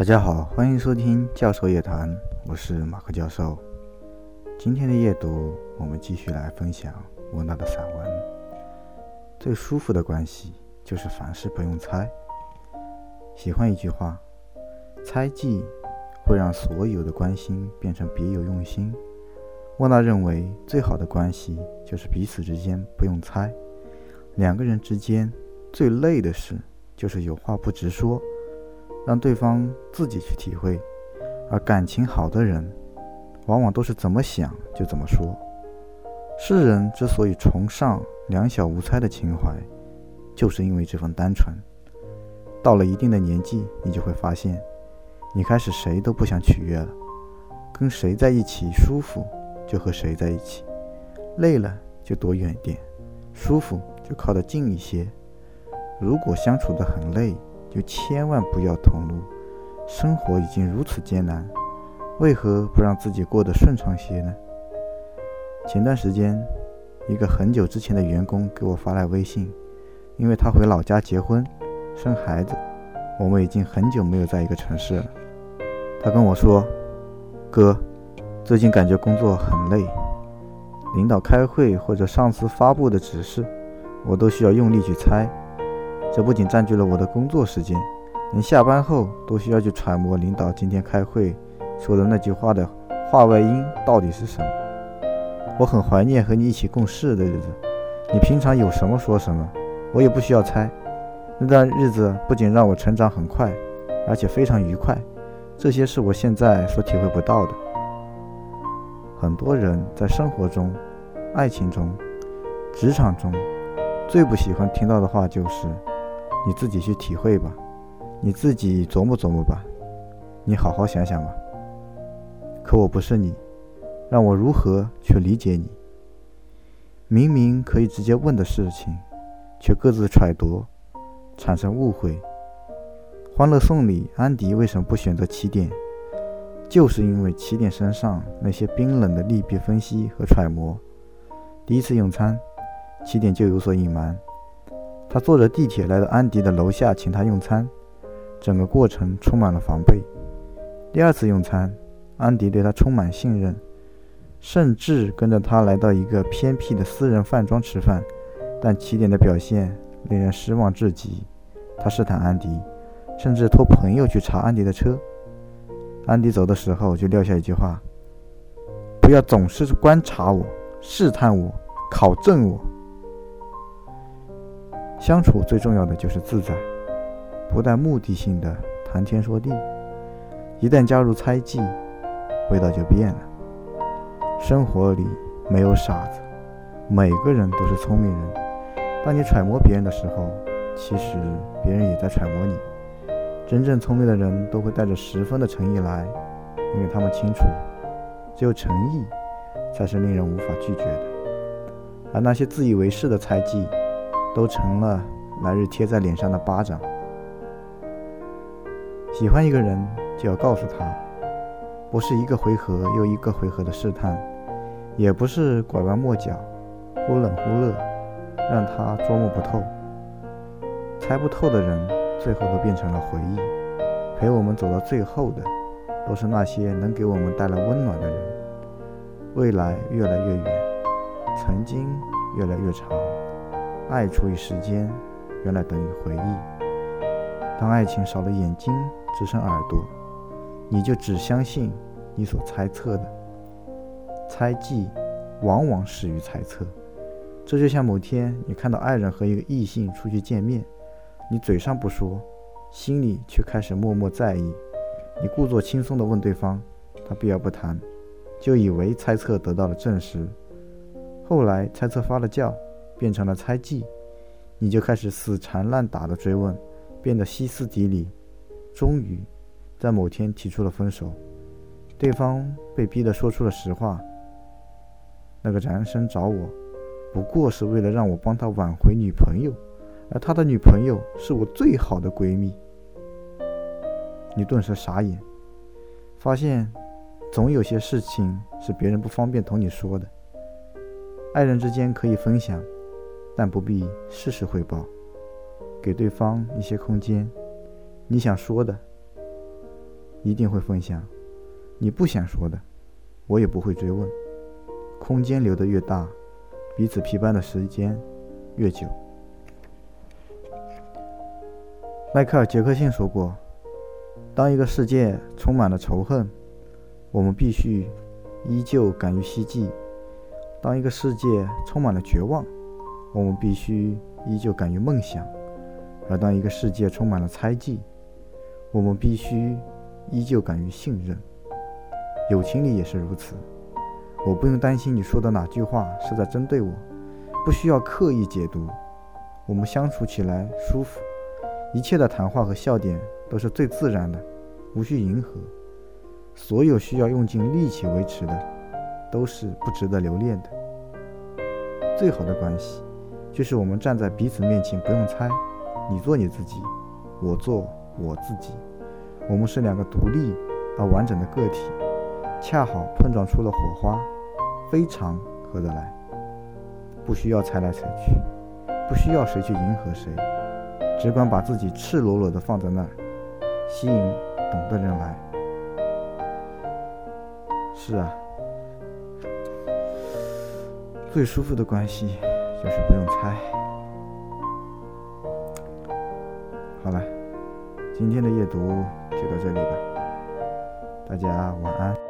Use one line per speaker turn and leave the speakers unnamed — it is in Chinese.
大家好，欢迎收听教授夜谈，我是马克教授。今天的夜读，我们继续来分享莫娜的散文。最舒服的关系就是凡事不用猜。喜欢一句话：猜忌会让所有的关心变成别有用心。莫娜认为，最好的关系就是彼此之间不用猜。两个人之间最累的事，就是有话不直说。让对方自己去体会，而感情好的人，往往都是怎么想就怎么说。世人之所以崇尚两小无猜的情怀，就是因为这份单纯。到了一定的年纪，你就会发现，你开始谁都不想取悦了，跟谁在一起舒服就和谁在一起，累了就躲远点，舒服就靠得近一些。如果相处得很累，就千万不要同路。生活已经如此艰难，为何不让自己过得顺畅些呢？前段时间，一个很久之前的员工给我发来微信，因为他回老家结婚、生孩子，我们已经很久没有在一个城市了。他跟我说：“哥，最近感觉工作很累，领导开会或者上司发布的指示，我都需要用力去猜。”这不仅占据了我的工作时间，连下班后都需要去揣摩领导今天开会说的那句话的话外音到底是什么。我很怀念和你一起共事的日子，你平常有什么说什么，我也不需要猜。那段日子不仅让我成长很快，而且非常愉快，这些是我现在所体会不到的。很多人在生活中、爱情中、职场中，最不喜欢听到的话就是。你自己去体会吧，你自己琢磨琢磨吧，你好好想想吧。可我不是你，让我如何去理解你？明明可以直接问的事情，却各自揣度，产生误会。《欢乐颂》里，安迪为什么不选择起点？就是因为起点身上那些冰冷的利弊分析和揣摩。第一次用餐，起点就有所隐瞒。他坐着地铁来到安迪的楼下，请他用餐，整个过程充满了防备。第二次用餐，安迪对他充满信任，甚至跟着他来到一个偏僻的私人饭庄吃饭。但起点的表现令人失望至极。他试探安迪，甚至托朋友去查安迪的车。安迪走的时候就撂下一句话：“不要总是观察我、试探我、考证我。”相处最重要的就是自在，不带目的性的谈天说地。一旦加入猜忌，味道就变了。生活里没有傻子，每个人都是聪明人。当你揣摩别人的时候，其实别人也在揣摩你。真正聪明的人都会带着十分的诚意来，因为他们清楚，只有诚意才是令人无法拒绝的。而那些自以为是的猜忌，都成了来日贴在脸上的巴掌。喜欢一个人，就要告诉他，不是一个回合又一个回合的试探，也不是拐弯抹角、忽冷忽热，让他捉摸不透。猜不透的人，最后都变成了回忆。陪我们走到最后的，都是那些能给我们带来温暖的人。未来越来越远，曾经越来越长。爱除以时间，原来等于回忆。当爱情少了眼睛，只剩耳朵，你就只相信你所猜测的。猜忌往往始于猜测。这就像某天你看到爱人和一个异性出去见面，你嘴上不说，心里却开始默默在意。你故作轻松地问对方，他避而不谈，就以为猜测得到了证实。后来猜测发了酵。变成了猜忌，你就开始死缠烂打的追问，变得歇斯底里，终于在某天提出了分手。对方被逼得说出了实话：那个男生找我，不过是为了让我帮他挽回女朋友，而他的女朋友是我最好的闺蜜。你顿时傻眼，发现总有些事情是别人不方便同你说的。爱人之间可以分享。但不必事事汇报，给对方一些空间。你想说的，一定会分享；你不想说的，我也不会追问。空间留得越大，彼此陪伴的时间越久。迈克尔·杰克逊说过：“当一个世界充满了仇恨，我们必须依旧敢于希冀；当一个世界充满了绝望，我们必须依旧敢于梦想；而当一个世界充满了猜忌，我们必须依旧敢于信任。友情里也是如此。我不用担心你说的哪句话是在针对我，不需要刻意解读。我们相处起来舒服。”一切的谈话和笑点都是最自然的，无需迎合。所有需要用尽力气维持的，都是不值得留恋的。最好的关系，就是我们站在彼此面前不用猜，你做你自己，我做我自己。我们是两个独立而完整的个体，恰好碰撞出了火花，非常合得来。不需要猜来猜去，不需要谁去迎合谁。只管把自己赤裸裸的放在那儿，吸引懂的人来。是啊，最舒服的关系就是不用猜。好了，今天的夜读就到这里吧，大家晚安。